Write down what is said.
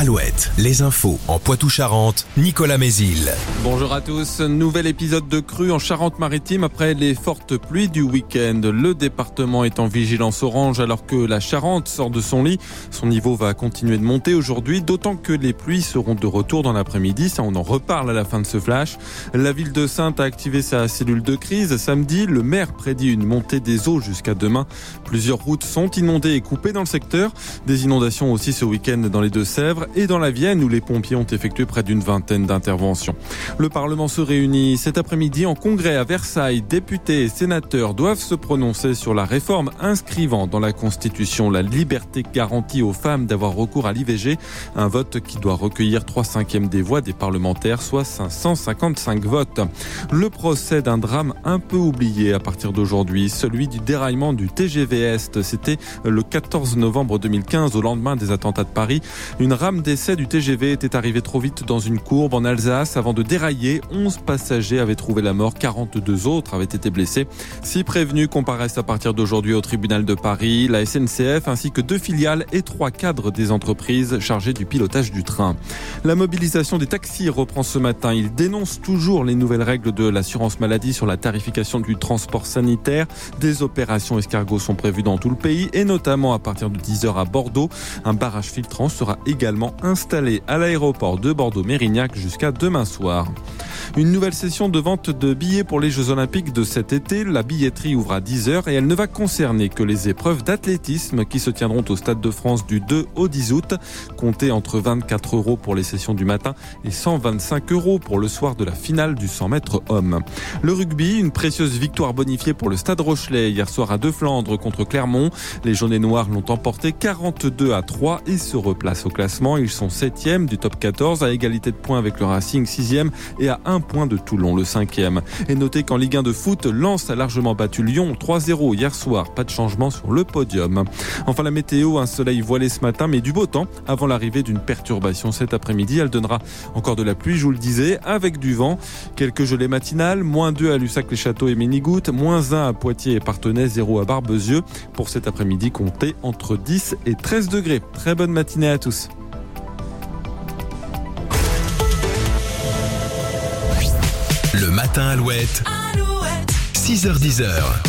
Alouette, les infos en Poitou-Charentes, Nicolas Mézil. Bonjour à tous, nouvel épisode de crue en Charente-Maritime après les fortes pluies du week-end. Le département est en vigilance orange alors que la Charente sort de son lit. Son niveau va continuer de monter aujourd'hui, d'autant que les pluies seront de retour dans l'après-midi. Ça, on en reparle à la fin de ce flash. La ville de Sainte a activé sa cellule de crise. Samedi, le maire prédit une montée des eaux jusqu'à demain. Plusieurs routes sont inondées et coupées dans le secteur. Des inondations aussi ce week-end dans les Deux-Sèvres et dans la Vienne où les pompiers ont effectué près d'une vingtaine d'interventions. Le Parlement se réunit cet après-midi en congrès à Versailles. Députés et sénateurs doivent se prononcer sur la réforme inscrivant dans la Constitution la liberté garantie aux femmes d'avoir recours à l'IVG. Un vote qui doit recueillir 3 cinquièmes des voix des parlementaires, soit 555 votes. Le procès d'un drame un peu oublié à partir d'aujourd'hui, celui du déraillement du TGV Est. C'était le 14 novembre 2015 au lendemain des attentats de Paris. Une rame d'essai du TGV était arrivée trop vite dans une courbe en Alsace avant de dérailler. 11 passagers avaient trouvé la mort, 42 autres avaient été blessés. Six prévenus comparaissent à partir d'aujourd'hui au tribunal de Paris, la SNCF ainsi que deux filiales et trois cadres des entreprises chargées du pilotage du train. La mobilisation des taxis reprend ce matin. Ils dénoncent toujours les nouvelles règles de l'assurance maladie sur la tarification du transport sanitaire. Des opérations escargots sont prévues dans tout le pays et notamment à partir de 10h à Bordeaux. Un barrage filtrant sera également installé à l'aéroport de Bordeaux-Mérignac jusqu'à demain soir. Une nouvelle session de vente de billets pour les Jeux Olympiques de cet été. La billetterie ouvre à 10h et elle ne va concerner que les épreuves d'athlétisme qui se tiendront au Stade de France du 2 au 10 août. Comptez entre 24 euros pour les sessions du matin et 125 euros pour le soir de la finale du 100 mètres hommes. Le rugby, une précieuse victoire bonifiée pour le Stade Rochelet hier soir à Deux Flandres contre Clermont. Les jaunes et noirs l'ont emporté 42 à 3 et se replacent au classement. Ils sont 7e du top 14 à égalité de points avec le Racing 6e et à 1 point de Toulon le 5e. Et notez qu'en Ligue 1 de foot, Lens a largement battu Lyon 3-0 hier soir. Pas de changement sur le podium. Enfin la météo, un soleil voilé ce matin mais du beau temps avant l'arrivée d'une perturbation cet après-midi. Elle donnera encore de la pluie, je vous le disais, avec du vent. Quelques gelées matinales, moins 2 à Lussac-les-Châteaux et Ménigoutte, moins 1 à Poitiers et Partenay, 0 à Barbezieux. Pour cet après-midi, comptez entre 10 et 13 degrés. Très bonne matinée à tous. Le matin Alouette, Alouette, 6h10.